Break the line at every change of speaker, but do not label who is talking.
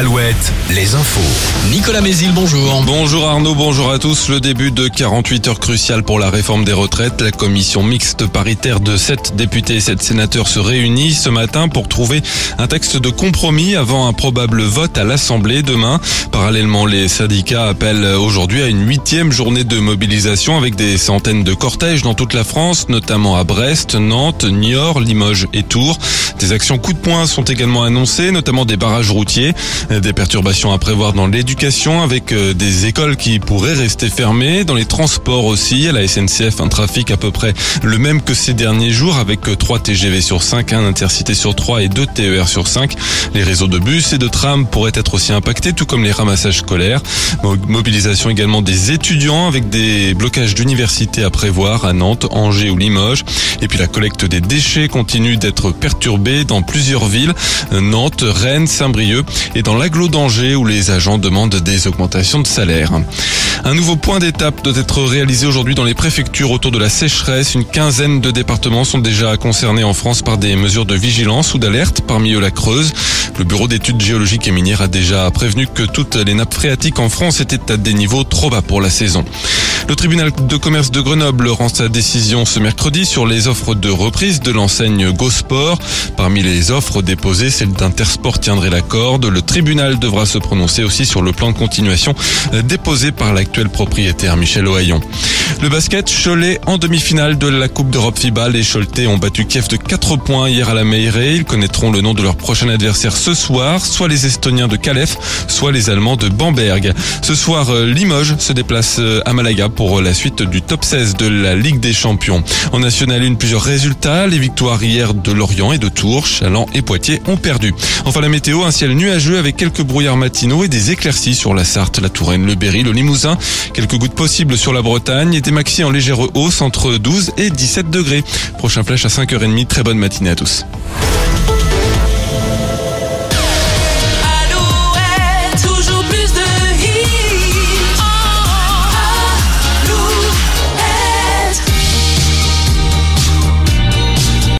al Les infos.
Nicolas Mézil, bonjour.
Bonjour Arnaud, bonjour à tous. Le début de 48 heures cruciales pour la réforme des retraites. La commission mixte paritaire de 7 députés et 7 sénateurs se réunit ce matin pour trouver un texte de compromis avant un probable vote à l'Assemblée demain. Parallèlement, les syndicats appellent aujourd'hui à une huitième journée de mobilisation avec des centaines de cortèges dans toute la France, notamment à Brest, Nantes, Niort, Limoges et Tours. Des actions coup de poing sont également annoncées, notamment des barrages routiers. Des perturbations à prévoir dans l'éducation avec euh, des écoles qui pourraient rester fermées, dans les transports aussi, à la SNCF un trafic à peu près le même que ces derniers jours avec 3 euh, TGV sur 5, un intercité sur 3 et 2 TER sur 5. Les réseaux de bus et de trams pourraient être aussi impactés, tout comme les ramassages scolaires. Mobilisation également des étudiants avec des blocages d'universités à prévoir à Nantes, Angers ou Limoges. Et puis la collecte des déchets continue d'être perturbée dans plusieurs villes, Nantes, Rennes, Saint-Brieuc et dans l'agglo d'Angers où les agents demandent des augmentations de salaire. Un nouveau point d'étape doit être réalisé aujourd'hui dans les préfectures autour de la sécheresse. Une quinzaine de départements sont déjà concernés en France par des mesures de vigilance ou d'alerte, parmi eux la Creuse. Le Bureau d'études géologiques et minières a déjà prévenu que toutes les nappes phréatiques en France étaient à des niveaux trop bas pour la saison. Le tribunal de commerce de Grenoble rend sa décision ce mercredi sur les offres de reprise de l'enseigne GoSport. Parmi les offres déposées, celle d'Intersport tiendrait la corde. Le tribunal devra se prononcer aussi sur le plan de continuation déposé par l'actuel propriétaire Michel Ohaillon. Le basket, Cholet en demi-finale de la Coupe d'Europe FIBA. Les Choletais ont battu Kiev de 4 points hier à la Meirée. Ils connaîtront le nom de leur prochain adversaire ce soir, soit les Estoniens de Calef, soit les Allemands de Bamberg. Ce soir, euh, Limoges se déplace euh, à Malaga pour la suite du top 16 de la Ligue des Champions. En National 1, plusieurs résultats. Les victoires hier de Lorient et de Tours, Chaland et Poitiers ont perdu. Enfin, la météo, un ciel nuageux avec quelques brouillards matinaux et des éclaircies sur la Sarthe, la Touraine, le Berry, le Limousin. Quelques gouttes possibles sur la Bretagne et maxi en légère hausse entre 12 et 17 degrés. Prochain flash à 5h30. Très bonne matinée à tous.